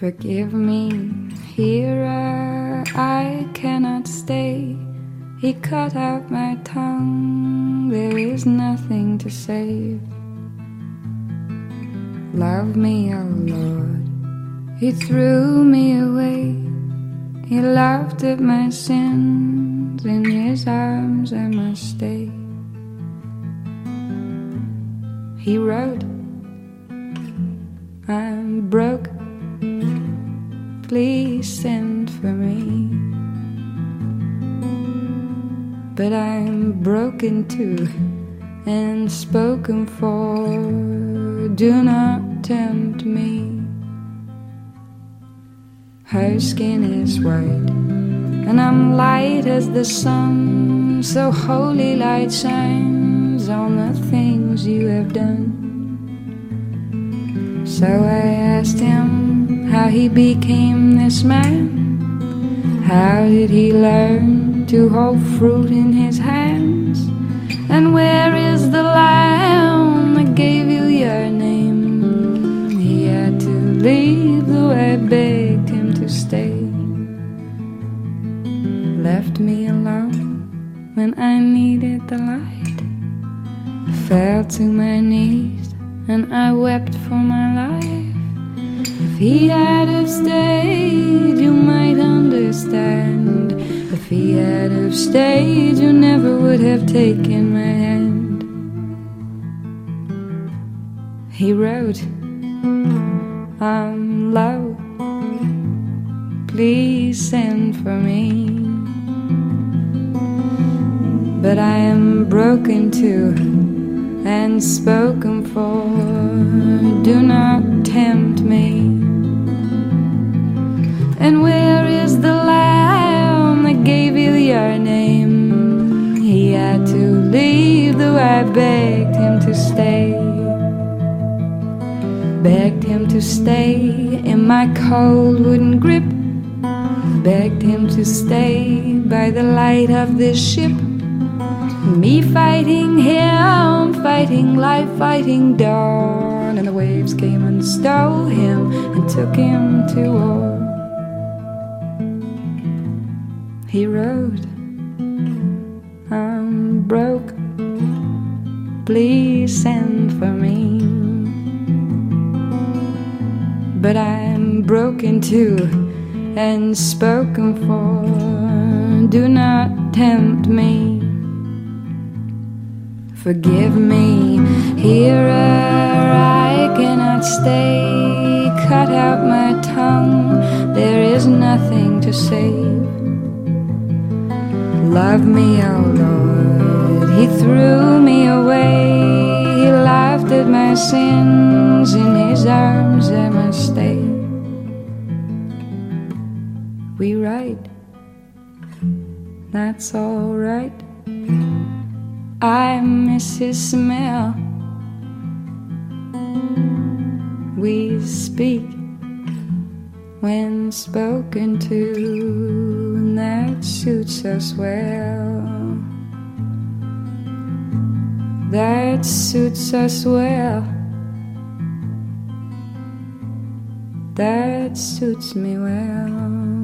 Forgive me, hearer, I cannot stay. He cut out my tongue, there is nothing to save. Love me, O oh Lord. He threw me away. He laughed at my sins. In his arms I must stay. He wrote, I'm broke. Please send for me. But I'm broken too and spoken for. Do not tempt me. Her skin is white, and I'm light as the sun. So holy light shines on the things you have done. So I asked him how he became this man. How did he learn to hold fruit in his hands? And where is the lamb that gave you your name? He had to leave, though I begged him to stay. Left me alone when I needed the light. Fell to my knees and I wept for my life. He had have stayed, you might understand. If he had have stayed, you never would have taken my hand. He wrote, I'm low, please send for me. But I am broken too and spoken for. Do not tempt me. And where is the lamb that gave you your name? He had to leave, though I begged him to stay. Begged him to stay in my cold wooden grip. Begged him to stay by the light of this ship. Me fighting him, fighting life, fighting dawn. And the waves came and stole him and took him to He wrote, I'm um, broke, please send for me. But I'm broken too and spoken for. Do not tempt me. Forgive me, hearer, I cannot stay. Cut out my tongue, there is nothing to save. Love me, oh Lord, He threw me away. He laughed at my sins, in His arms I must stay. We write, that's alright. I miss his smell. We speak when spoken to, that suits us well. That suits us well. That suits me well.